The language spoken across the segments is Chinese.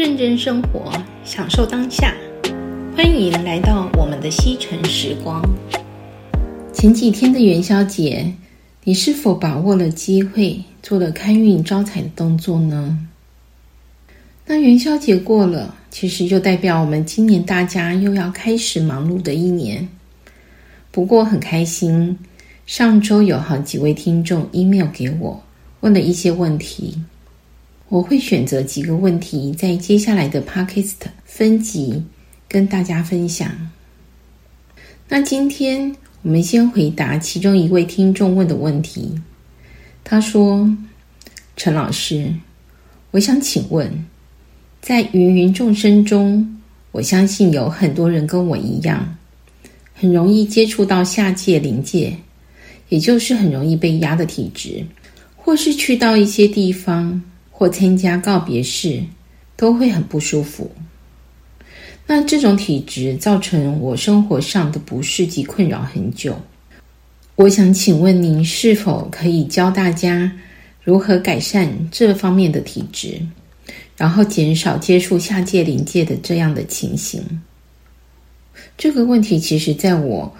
认真生活，享受当下。欢迎来到我们的西城时光。前几天的元宵节，你是否把握了机会，做了开运招财的动作呢？那元宵节过了，其实就代表我们今年大家又要开始忙碌的一年。不过很开心，上周有好几位听众 email 给我，问了一些问题。我会选择几个问题，在接下来的 Podcast 分集跟大家分享。那今天我们先回答其中一位听众问的问题。他说：“陈老师，我想请问，在芸芸众生中，我相信有很多人跟我一样，很容易接触到下界灵界，也就是很容易被压的体质，或是去到一些地方。”或参加告别式，都会很不舒服。那这种体质造成我生活上的不适及困扰很久。我想请问您，是否可以教大家如何改善这方面的体质，然后减少接触下界临界的这样的情形？这个问题其实在我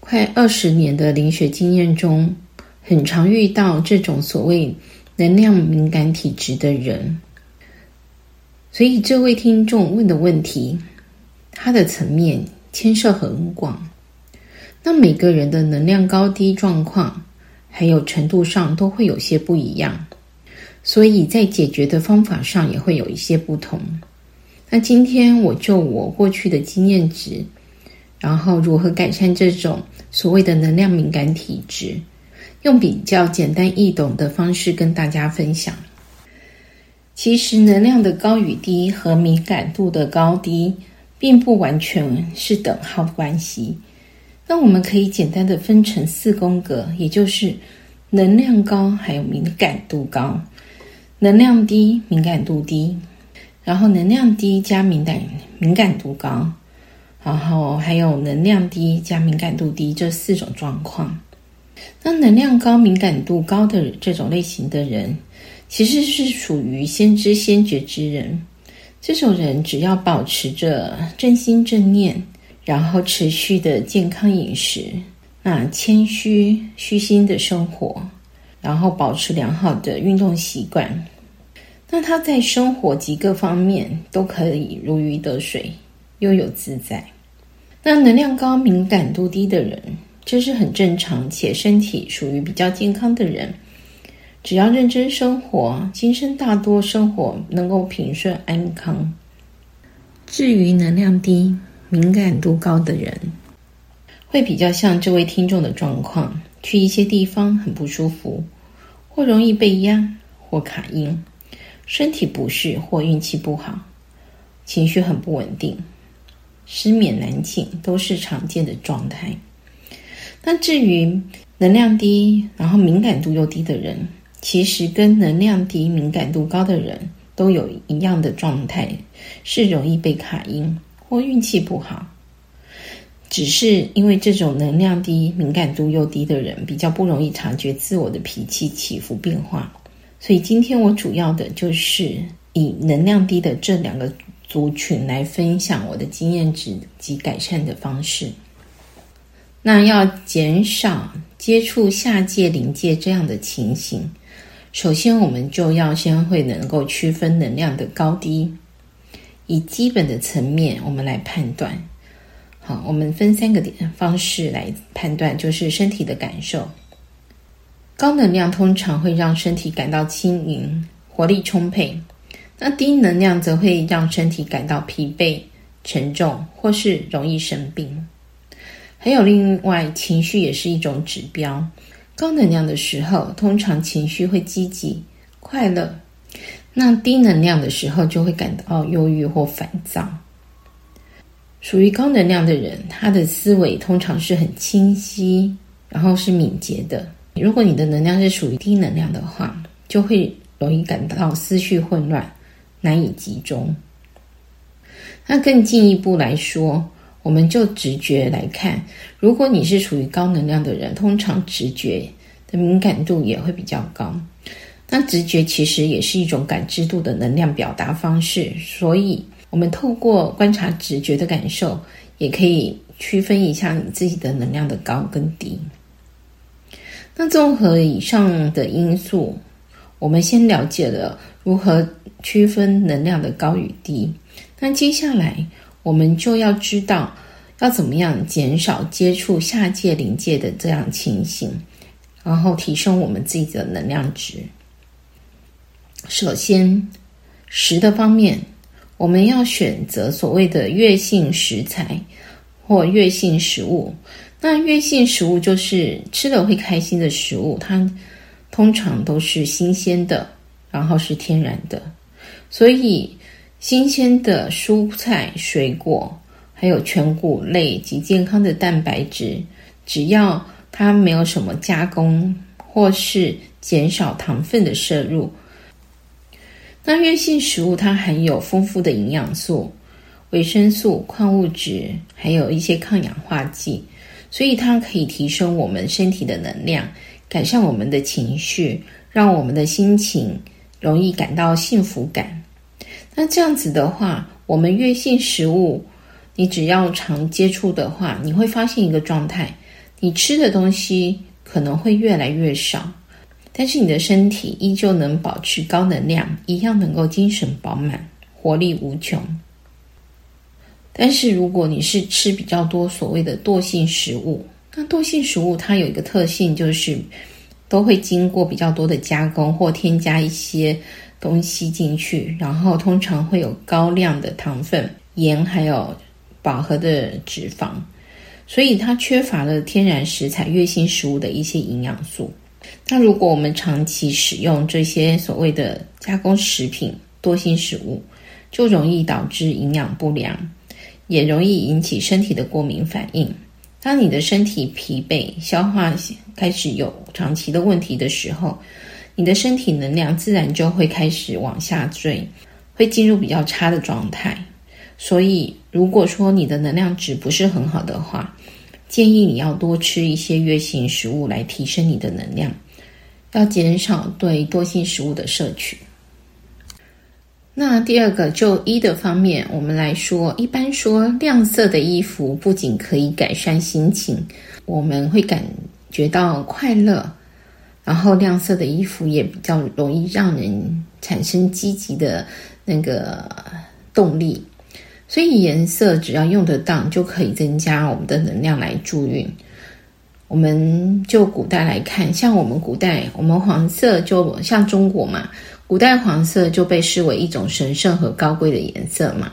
快二十年的灵学经验中，很常遇到这种所谓。能量敏感体质的人，所以这位听众问的问题，他的层面牵涉很广。那每个人的能量高低状况，还有程度上都会有些不一样，所以在解决的方法上也会有一些不同。那今天我就我过去的经验值，然后如何改善这种所谓的能量敏感体质。用比较简单易懂的方式跟大家分享。其实能量的高与低和敏感度的高低，并不完全是等号关系。那我们可以简单的分成四宫格，也就是能量高还有敏感度高，能量低敏感度低，然后能量低加敏感敏感度高，然后还有能量低加敏感度低这四种状况。那能量高、敏感度高的这种类型的人，其实是属于先知先觉之人。这种人只要保持着正心正念，然后持续的健康饮食，那谦虚虚心的生活，然后保持良好的运动习惯，那他在生活及各方面都可以如鱼得水，悠游自在。那能量高、敏感度低的人。这是很正常，且身体属于比较健康的人，只要认真生活，今生大多生活能够平顺安康。至于能量低、敏感度高的人，会比较像这位听众的状况，去一些地方很不舒服，或容易被压，或卡音，身体不适或运气不好，情绪很不稳定，失眠难寝，都是常见的状态。那至于能量低，然后敏感度又低的人，其实跟能量低、敏感度高的人都有一样的状态，是容易被卡音或运气不好。只是因为这种能量低、敏感度又低的人比较不容易察觉自我的脾气起伏变化，所以今天我主要的就是以能量低的这两个族群来分享我的经验值及改善的方式。那要减少接触下界灵界这样的情形，首先我们就要先会能够区分能量的高低，以基本的层面我们来判断。好，我们分三个点方式来判断，就是身体的感受。高能量通常会让身体感到轻盈、活力充沛，那低能量则会让身体感到疲惫、沉重，或是容易生病。还有另外，情绪也是一种指标。高能量的时候，通常情绪会积极、快乐；那低能量的时候，就会感到忧郁或烦躁。属于高能量的人，他的思维通常是很清晰，然后是敏捷的。如果你的能量是属于低能量的话，就会容易感到思绪混乱、难以集中。那更进一步来说，我们就直觉来看，如果你是属于高能量的人，通常直觉的敏感度也会比较高。那直觉其实也是一种感知度的能量表达方式，所以我们透过观察直觉的感受，也可以区分一下你自己的能量的高跟低。那综合以上的因素，我们先了解了如何区分能量的高与低。那接下来我们就要知道要怎么样减少接触下界灵界的这样情形，然后提升我们自己的能量值。首先，食的方面，我们要选择所谓的月性食材或月性食物。那月性食物就是吃了会开心的食物，它通常都是新鲜的，然后是天然的。所以，新鲜的蔬菜、水果，还有全谷类及健康的蛋白质，只要它没有什么加工，或是减少糖分的摄入。那悦性食物它含有丰富的营养素、维生素、矿物质，还有一些抗氧化剂，所以它可以提升我们身体的能量，改善我们的情绪，让我们的心情容易感到幸福感。那这样子的话，我们悦性食物，你只要常接触的话，你会发现一个状态，你吃的东西可能会越来越少。但是你的身体依旧能保持高能量，一样能够精神饱满、活力无穷。但是如果你是吃比较多所谓的惰性食物，那惰性食物它有一个特性，就是都会经过比较多的加工或添加一些东西进去，然后通常会有高量的糖分、盐，还有饱和的脂肪，所以它缺乏了天然食材、月性食物的一些营养素。那如果我们长期使用这些所谓的加工食品、多性食物，就容易导致营养不良，也容易引起身体的过敏反应。当你的身体疲惫、消化开始有长期的问题的时候，你的身体能量自然就会开始往下坠，会进入比较差的状态。所以，如果说你的能量值不是很好的话，建议你要多吃一些悦性食物来提升你的能量，要减少对多性食物的摄取。那第二个，就衣的方面，我们来说，一般说亮色的衣服不仅可以改善心情，我们会感觉到快乐，然后亮色的衣服也比较容易让人产生积极的那个动力。所以颜色只要用得当，就可以增加我们的能量来助运。我们就古代来看，像我们古代，我们黄色就像中国嘛，古代黄色就被视为一种神圣和高贵的颜色嘛。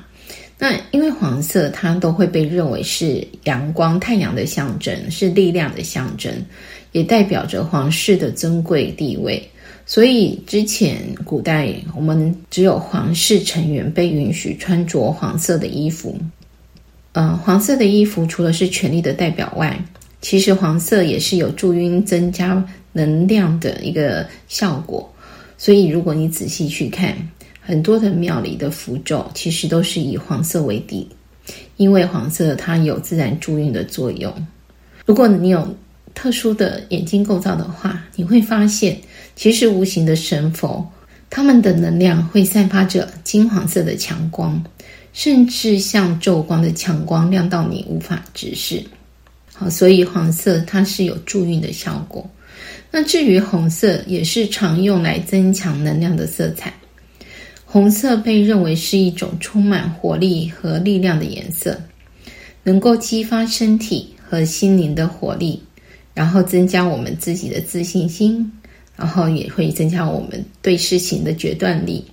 那因为黄色它都会被认为是阳光、太阳的象征，是力量的象征，也代表着皇室的尊贵地位。所以之前古代我们只有皇室成员被允许穿着黄色的衣服。呃，黄色的衣服除了是权力的代表外，其实黄色也是有助于增加能量的一个效果。所以如果你仔细去看，很多的庙里的符咒其实都是以黄色为底，因为黄色它有自然助运的作用。如果你有特殊的眼睛构造的话，你会发现。其实无形的神佛，他们的能量会散发着金黄色的强光，甚至像昼光的强光，亮到你无法直视。好，所以黄色它是有助运的效果。那至于红色，也是常用来增强能量的色彩。红色被认为是一种充满活力和力量的颜色，能够激发身体和心灵的活力，然后增加我们自己的自信心。然后也会增加我们对事情的决断力。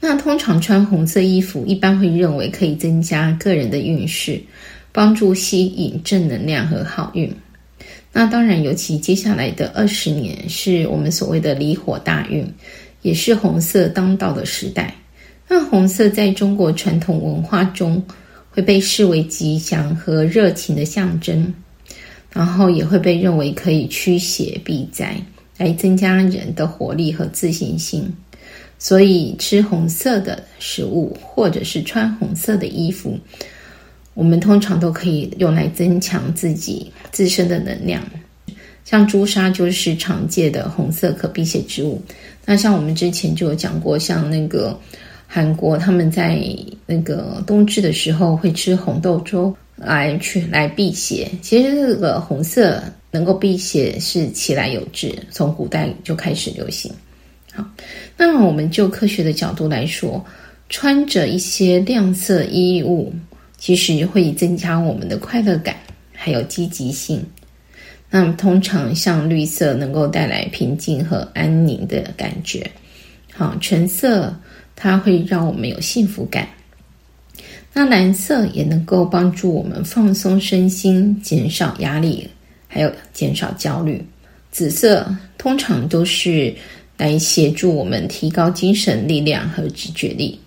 那通常穿红色衣服，一般会认为可以增加个人的运势，帮助吸引正能量和好运。那当然，尤其接下来的二十年是我们所谓的离火大运，也是红色当道的时代。那红色在中国传统文化中会被视为吉祥和热情的象征，然后也会被认为可以驱邪避灾。来增加人的活力和自信心，所以吃红色的食物或者是穿红色的衣服，我们通常都可以用来增强自己自身的能量。像朱砂就是常见的红色可避邪之物。那像我们之前就有讲过，像那个韩国他们在那个冬至的时候会吃红豆粥来去来辟邪。其实这个红色能够辟邪是其来有志，从古代就开始流行。好，那么我们就科学的角度来说，穿着一些亮色衣物，其实会增加我们的快乐感，还有积极性。那么通常像绿色能够带来平静和安宁的感觉，好，橙色它会让我们有幸福感。那蓝色也能够帮助我们放松身心，减少压力，还有减少焦虑。紫色通常都是来协助我们提高精神力量和直觉力，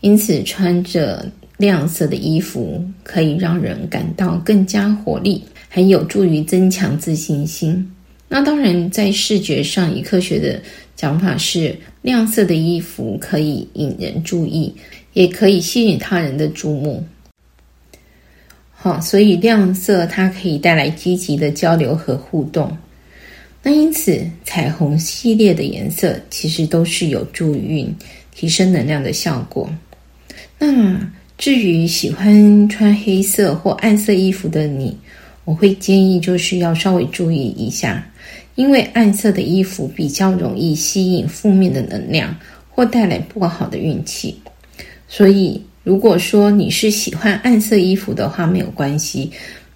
因此穿着亮色的衣服可以让人感到更加活力。还有助于增强自信心。那当然，在视觉上，以科学的讲法是，亮色的衣服可以引人注意，也可以吸引他人的注目。好，所以亮色它可以带来积极的交流和互动。那因此，彩虹系列的颜色其实都是有助于提升能量的效果。那至于喜欢穿黑色或暗色衣服的你，我会建议就是要稍微注意一下，因为暗色的衣服比较容易吸引负面的能量或带来不好的运气。所以，如果说你是喜欢暗色衣服的话，没有关系，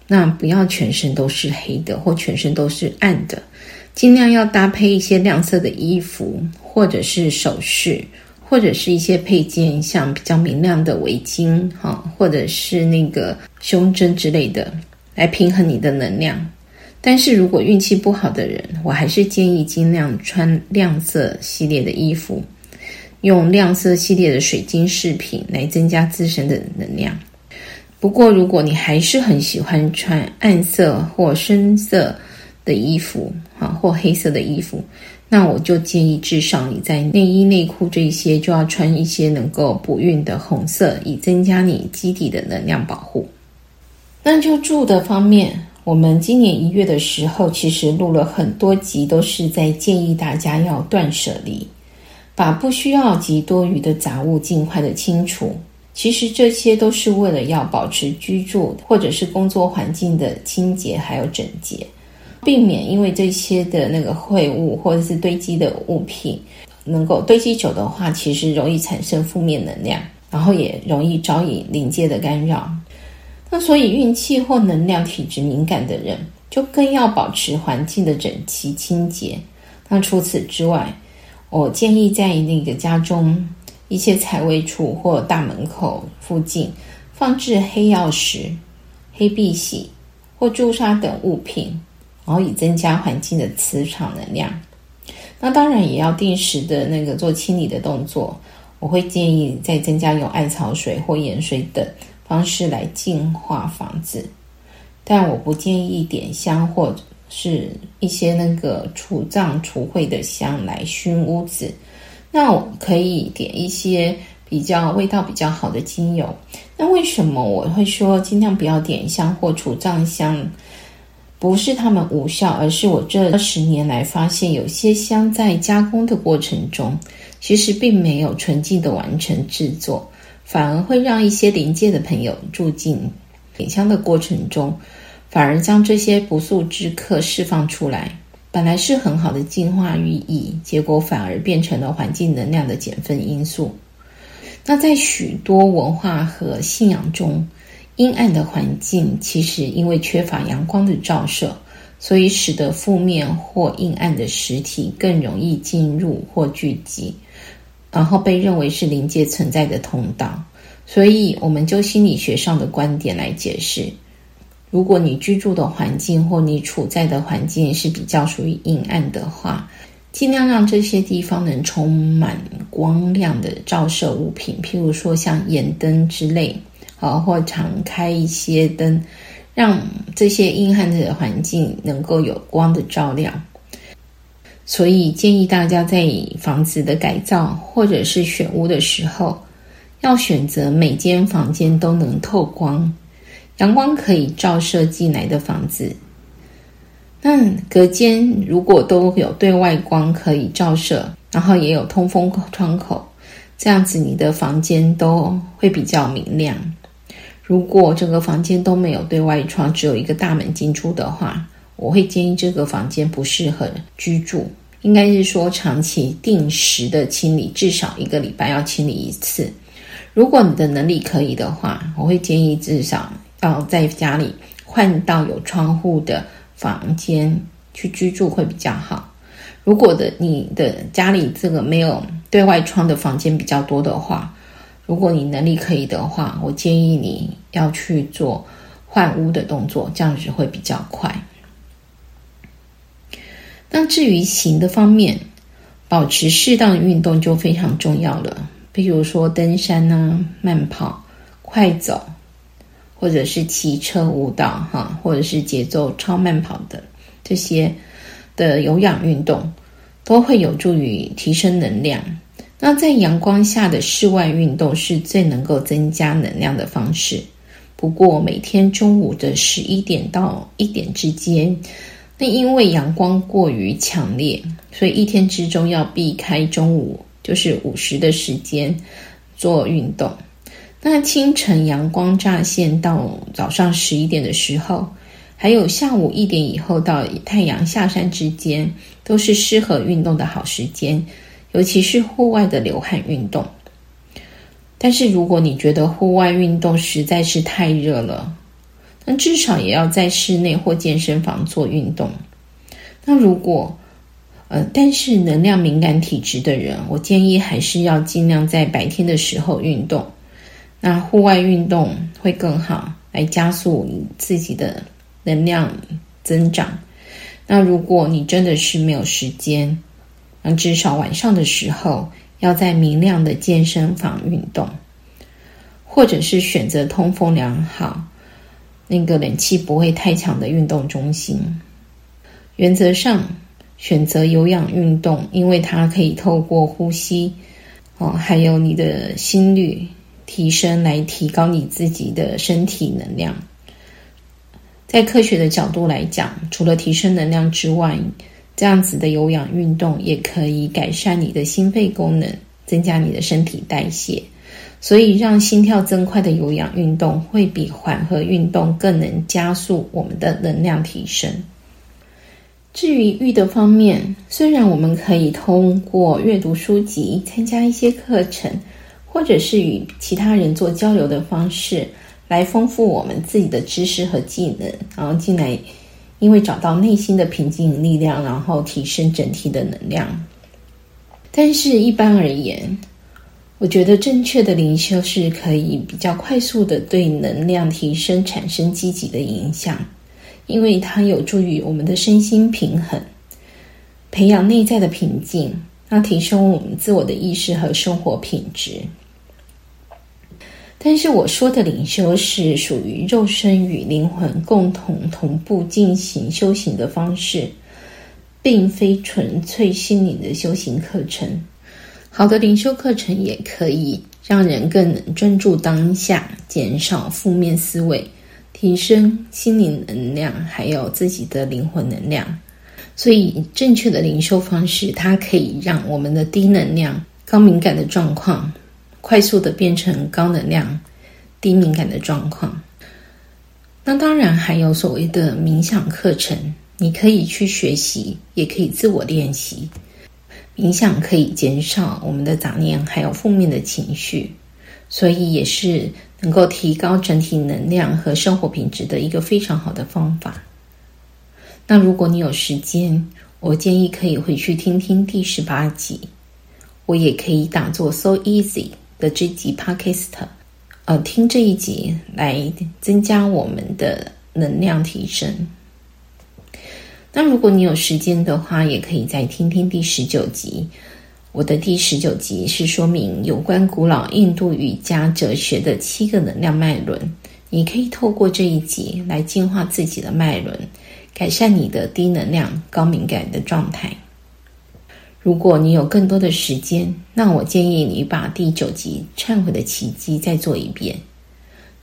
那不要全身都是黑的或全身都是暗的，尽量要搭配一些亮色的衣服，或者是首饰，或者是一些配件，像比较明亮的围巾，哈，或者是那个胸针之类的。来平衡你的能量，但是如果运气不好的人，我还是建议尽量穿亮色系列的衣服，用亮色系列的水晶饰品来增加自身的能量。不过，如果你还是很喜欢穿暗色或深色的衣服，啊，或黑色的衣服，那我就建议至少你在内衣内裤这些就要穿一些能够补运的红色，以增加你基底的能量保护。那就住的方面，我们今年一月的时候，其实录了很多集，都是在建议大家要断舍离，把不需要及多余的杂物尽快的清除。其实这些都是为了要保持居住或者是工作环境的清洁还有整洁，避免因为这些的那个秽物或者是堆积的物品，能够堆积久的话，其实容易产生负面能量，然后也容易招引灵界的干扰。那所以运气或能量体质敏感的人，就更要保持环境的整齐清洁。那除此之外，我建议在那个家中一些财位处或大门口附近放置黑曜石、黑碧玺或朱砂等物品，然后以增加环境的磁场能量。那当然也要定时的那个做清理的动作。我会建议再增加用艾草水或盐水等。方式来净化房子，但我不建议点香或者是一些那个除障除秽的香来熏屋子。那我可以点一些比较味道比较好的精油。那为什么我会说尽量不要点香或除障香？不是它们无效，而是我这二十年来发现，有些香在加工的过程中，其实并没有纯净的完成制作。反而会让一些临界的朋友住进点香的过程中，反而将这些不速之客释放出来。本来是很好的净化寓意，结果反而变成了环境能量的减分因素。那在许多文化和信仰中，阴暗的环境其实因为缺乏阳光的照射，所以使得负面或阴暗的实体更容易进入或聚集。然后被认为是灵界存在的通道，所以我们就心理学上的观点来解释：如果你居住的环境或你处在的环境是比较属于阴暗的话，尽量让这些地方能充满光亮的照射物品，譬如说像盐灯之类，啊，或常开一些灯，让这些阴暗的环境能够有光的照亮。所以建议大家在房子的改造或者是选屋的时候，要选择每间房间都能透光，阳光可以照射进来的房子。那隔间如果都有对外光可以照射，然后也有通风窗口，这样子你的房间都会比较明亮。如果整个房间都没有对外窗，只有一个大门进出的话，我会建议这个房间不适合居住。应该是说长期定时的清理，至少一个礼拜要清理一次。如果你的能力可以的话，我会建议至少要在家里换到有窗户的房间去居住会比较好。如果的你的家里这个没有对外窗的房间比较多的话，如果你能力可以的话，我建议你要去做换屋的动作，这样子会比较快。那至于行的方面，保持适当的运动就非常重要了。比如说登山啊、慢跑、快走，或者是骑车、舞蹈，哈，或者是节奏超慢跑的这些的有氧运动，都会有助于提升能量。那在阳光下的室外运动是最能够增加能量的方式。不过每天中午的十一点到一点之间，那因为阳光过于强烈，所以一天之中要避开中午就是午时的时间做运动。那清晨阳光乍现到早上十一点的时候，还有下午一点以后到太阳下山之间，都是适合运动的好时间。尤其是户外的流汗运动，但是如果你觉得户外运动实在是太热了，那至少也要在室内或健身房做运动。那如果呃，但是能量敏感体质的人，我建议还是要尽量在白天的时候运动。那户外运动会更好，来加速你自己的能量增长。那如果你真的是没有时间，那至少晚上的时候要在明亮的健身房运动，或者是选择通风良好、那个冷气不会太强的运动中心。原则上选择有氧运动，因为它可以透过呼吸哦，还有你的心率提升来提高你自己的身体能量。在科学的角度来讲，除了提升能量之外，这样子的有氧运动也可以改善你的心肺功能，增加你的身体代谢。所以，让心跳增快的有氧运动会比缓和运动更能加速我们的能量提升。至于育的方面，虽然我们可以通过阅读书籍、参加一些课程，或者是与其他人做交流的方式，来丰富我们自己的知识和技能，然后进来。因为找到内心的平静力量，然后提升整体的能量。但是，一般而言，我觉得正确的灵修是可以比较快速的对能量提升产生积极的影响，因为它有助于我们的身心平衡，培养内在的平静，那提升我们自我的意识和生活品质。但是我说的灵修是属于肉身与灵魂共同同步进行修行的方式，并非纯粹心灵的修行课程。好的灵修课程也可以让人更专注当下，减少负面思维，提升心灵能量，还有自己的灵魂能量。所以，正确的灵修方式，它可以让我们的低能量、高敏感的状况。快速的变成高能量、低敏感的状况。那当然还有所谓的冥想课程，你可以去学习，也可以自我练习。冥想可以减少我们的杂念，还有负面的情绪，所以也是能够提高整体能量和生活品质的一个非常好的方法。那如果你有时间，我建议可以回去听听第十八集，我也可以打作 So Easy。的这集 Podcast，呃，听这一集来增加我们的能量提升。那如果你有时间的话，也可以再听听第十九集。我的第十九集是说明有关古老印度瑜伽哲学的七个能量脉轮。你可以透过这一集来净化自己的脉轮，改善你的低能量、高敏感的状态。如果你有更多的时间，那我建议你把第九集《忏悔的奇迹》再做一遍。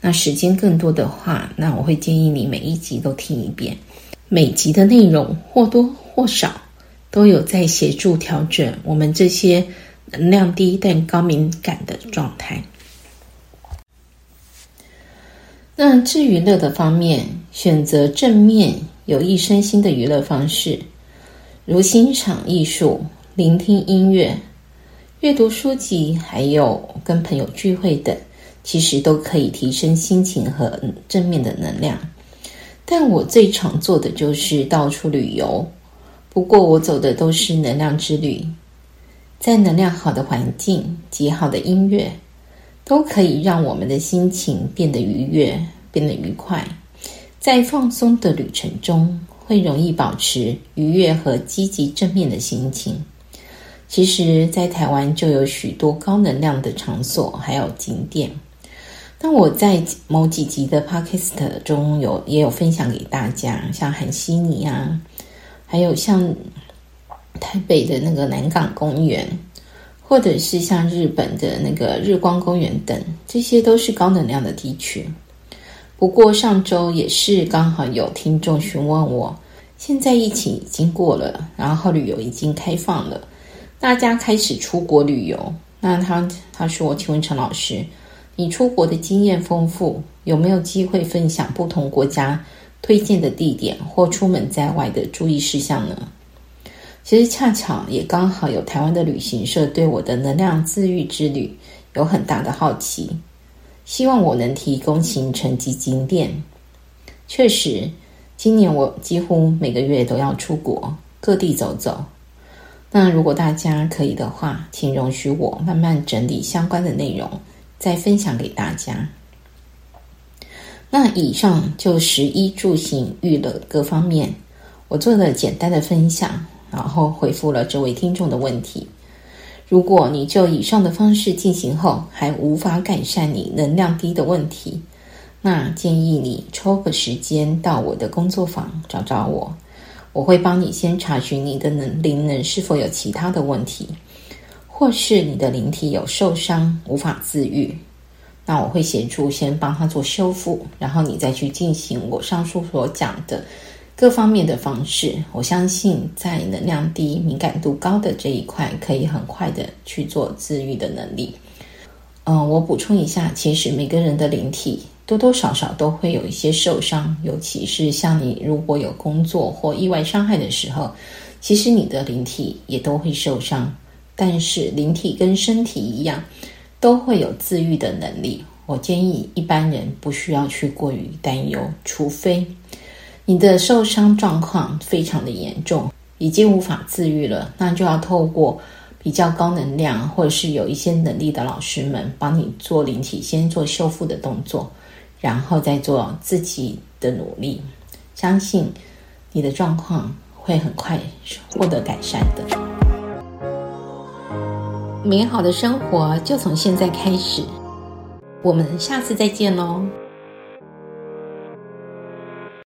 那时间更多的话，那我会建议你每一集都听一遍。每集的内容或多或少都有在协助调整我们这些能量低但高敏感的状态。那至于乐的方面，选择正面有益身心的娱乐方式，如欣赏艺术、聆听音乐、阅读书籍，还有跟朋友聚会等，其实都可以提升心情和正面的能量。但我最常做的就是到处旅游，不过我走的都是能量之旅，在能量好的环境、极好的音乐。都可以让我们的心情变得愉悦，变得愉快。在放松的旅程中，会容易保持愉悦和积极正面的心情。其实，在台湾就有许多高能量的场所，还有景点。那我在某几集的 Podcast 中有也有分享给大家，像韩西尼啊，还有像台北的那个南港公园。或者是像日本的那个日光公园等，这些都是高能量的地区。不过上周也是刚好有听众询问我，现在疫情已经过了，然后旅游已经开放了，大家开始出国旅游。那他他说：“请问陈老师，你出国的经验丰富，有没有机会分享不同国家推荐的地点或出门在外的注意事项呢？”其实恰巧也刚好有台湾的旅行社对我的能量自愈之旅有很大的好奇，希望我能提供行程及景点。确实，今年我几乎每个月都要出国各地走走。那如果大家可以的话，请容许我慢慢整理相关的内容，再分享给大家。那以上就食衣住行娱乐各方面，我做了简单的分享。然后回复了这位听众的问题。如果你就以上的方式进行后还无法改善你能量低的问题，那建议你抽个时间到我的工作坊找找我，我会帮你先查询你的能灵能是否有其他的问题，或是你的灵体有受伤无法自愈，那我会协助先帮他做修复，然后你再去进行我上述所讲的。各方面的方式，我相信在能量低、敏感度高的这一块，可以很快的去做自愈的能力。嗯、我补充一下，其实每个人的灵体多多少少都会有一些受伤，尤其是像你如果有工作或意外伤害的时候，其实你的灵体也都会受伤。但是灵体跟身体一样，都会有自愈的能力。我建议一般人不需要去过于担忧，除非。你的受伤状况非常的严重，已经无法自愈了，那就要透过比较高能量或者是有一些能力的老师们帮你做灵体，先做修复的动作，然后再做自己的努力，相信你的状况会很快获得改善的。美好的生活就从现在开始，我们下次再见喽。